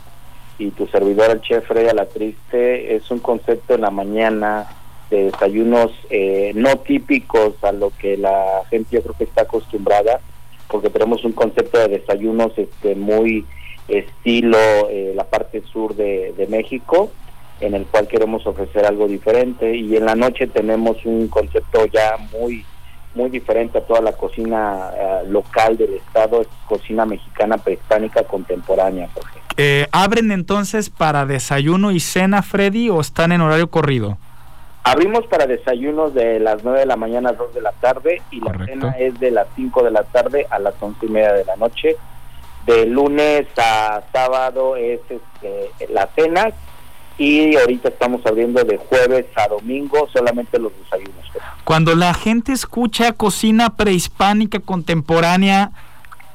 y tu servidor, el chef Freddy Alatriste. Es un concepto en la mañana de desayunos eh, no típicos a lo que la gente yo creo que está acostumbrada, porque tenemos un concepto de desayunos este muy estilo eh, la parte sur de, México, en el cual queremos ofrecer algo diferente y en la noche tenemos un concepto ya muy muy diferente a toda la cocina eh, local del estado, es cocina mexicana prehispánica contemporánea, Eh, ¿Abren entonces para desayuno y cena, Freddy, o están en horario corrido? Abrimos para desayunos de las 9 de la mañana a 2 de la tarde y la cena es de las 5 de la tarde a las 11 y media de la noche. De lunes a sábado es este, la cena y ahorita estamos abriendo de jueves a domingo solamente los desayunos. Cuando la gente escucha cocina prehispánica contemporánea,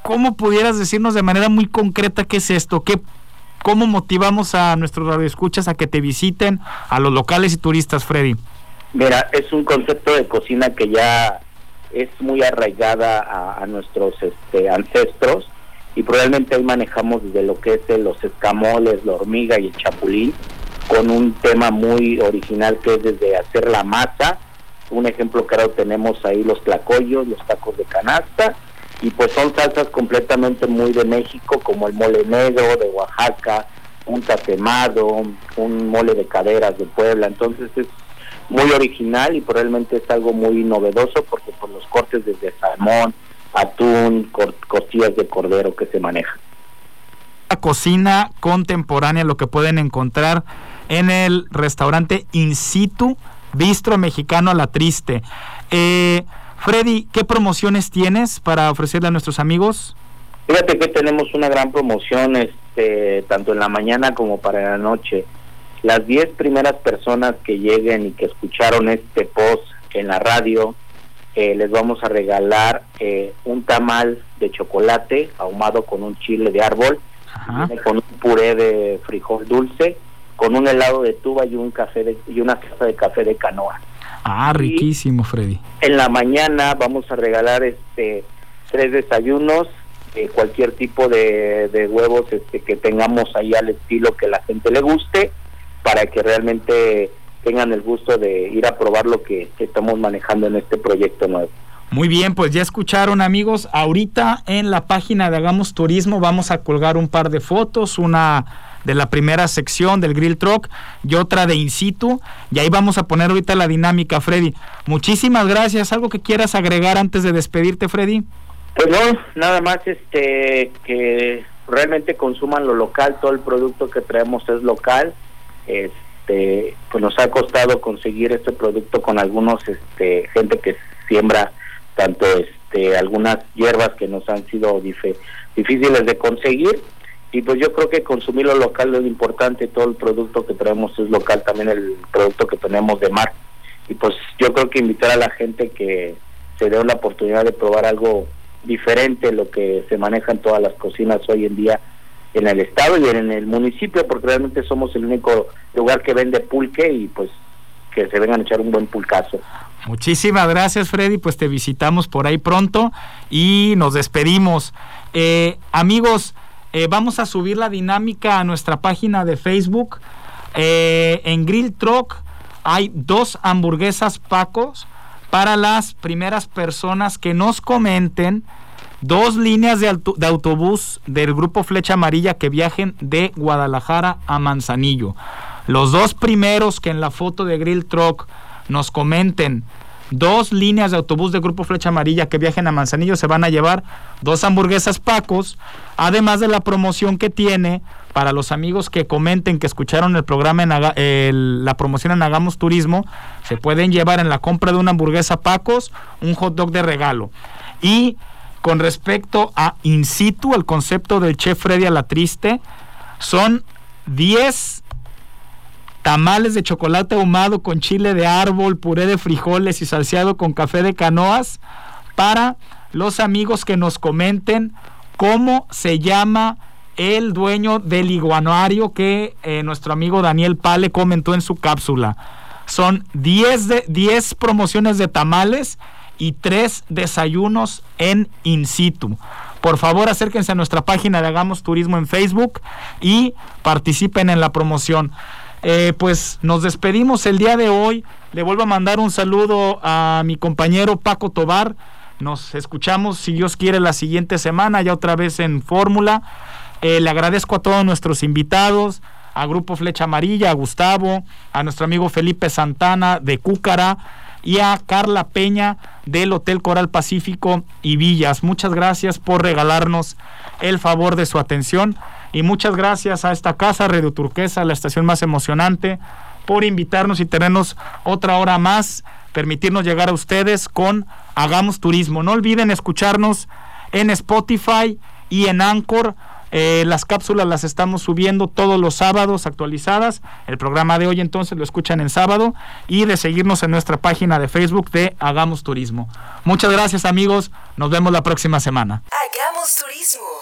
¿cómo pudieras decirnos de manera muy concreta qué es esto? ¿Qué ¿Cómo motivamos a nuestros radioescuchas a que te visiten, a los locales y turistas, Freddy? Mira, es un concepto de cocina que ya es muy arraigada a, nuestros este, ancestros y probablemente ahí manejamos desde lo que es los escamoles, la hormiga y el chapulín, con un tema muy original que es desde hacer la masa. Un ejemplo claro tenemos ahí los tlacoyos, los tacos de canasta y pues son salsas completamente muy de México, como el mole negro de Oaxaca, un tatemado, un mole de caderas de Puebla, entonces es muy original y probablemente es algo muy novedoso porque por los cortes desde salmón, atún, costillas de cordero que se manejan. La cocina contemporánea, lo que pueden encontrar en el restaurante In situ, Bistro Mexicano a la Triste. Eh, Freddy, ¿qué promociones tienes para ofrecerle a nuestros amigos? Fíjate que tenemos una gran promoción, este, tanto en la mañana como para la noche. Las 10 primeras personas que lleguen y que escucharon este post en la radio, eh, les vamos a regalar eh, un tamal de chocolate ahumado con un chile de árbol, con un puré de frijol dulce, con un helado de tuba y un café y una taza de café de canoa. Ah, riquísimo, Freddy. En la mañana vamos a regalar este tres desayunos, eh, cualquier tipo de, huevos este, que tengamos ahí al estilo que la gente le guste, para que realmente tengan el gusto de ir a probar lo que estamos manejando en este proyecto nuevo. Muy bien, pues ya escucharon amigos, ahorita en la página de Hagamos Turismo vamos a colgar un par de fotos, una de la primera sección del Grill Truck y otra de In situ. Y ahí vamos a poner ahorita la dinámica, Freddy. Muchísimas gracias. ¿Algo que quieras agregar antes de despedirte, Freddy? Pues no, nada más este que realmente consuman lo local, todo el producto que traemos es local. Este, pues nos ha costado conseguir este producto con algunos este gente que siembra tanto este algunas hierbas que nos han sido difíciles de conseguir y pues yo creo que consumir lo local es importante, todo el producto que traemos es local, también el producto que tenemos de mar. Y pues yo creo que invitar a la gente que se dé una oportunidad de probar algo diferente, lo que se maneja en todas las cocinas hoy en día en el estado y en el municipio, porque realmente somos el único lugar que vende pulque y pues que se vengan a echar un buen pulcazo. Muchísimas gracias Freddy, pues te visitamos por ahí pronto y nos despedimos. Eh, amigos, eh, vamos a subir la dinámica a nuestra página de Facebook. Eh, en Grill Truck hay dos hamburguesas Pacos para las primeras personas que nos comenten dos líneas de, autobús del grupo Flecha Amarilla que viajen de Guadalajara a Manzanillo. Los dos primeros que en la foto de Grill Truck nos comenten dos líneas de autobús de Grupo Flecha Amarilla que viajen a Manzanillo se van a llevar dos hamburguesas Pacos, además de la promoción que tiene para los amigos que comenten que escucharon el programa en la promoción en Hagamos Turismo, se pueden llevar en la compra de una hamburguesa Pacos un hot dog de regalo. Y con respecto a in situ, el concepto del chef Freddy a la triste, son 10 tamales de chocolate ahumado con chile de árbol, puré de frijoles y salseado con café de canoas para los amigos que nos comenten cómo se llama el dueño del iguanario que eh, nuestro amigo Daniel Pale comentó en su cápsula. Son 10, de, 10 promociones de tamales y 3 desayunos en in situ. Por favor, acérquense a nuestra página de Hagamos Turismo en Facebook y participen en la promoción. Eh, pues nos despedimos el día de hoy. Le vuelvo a mandar un saludo a mi compañero Paco Tobar. Nos escuchamos, si Dios quiere, la siguiente semana, ya otra vez en Fórmula. Eh, le agradezco a todos nuestros invitados, a Grupo Flecha Amarilla, a Gustavo, a nuestro amigo Felipe Santana de Cúcara y a Carla Peña del Hotel Coral Pacífico y Villas. Muchas gracias por regalarnos el favor de su atención y muchas gracias a esta casa Radio Turquesa, la estación más emocionante, por invitarnos y tenernos otra hora más, permitirnos llegar a ustedes con Hagamos Turismo. No olviden escucharnos en Spotify y en Anchor eh, las cápsulas las estamos subiendo todos los sábados actualizadas. El programa de hoy entonces lo escuchan en sábado y de seguirnos en nuestra página de Facebook de Hagamos Turismo. Muchas gracias amigos, nos vemos la próxima semana. Hagamos Turismo.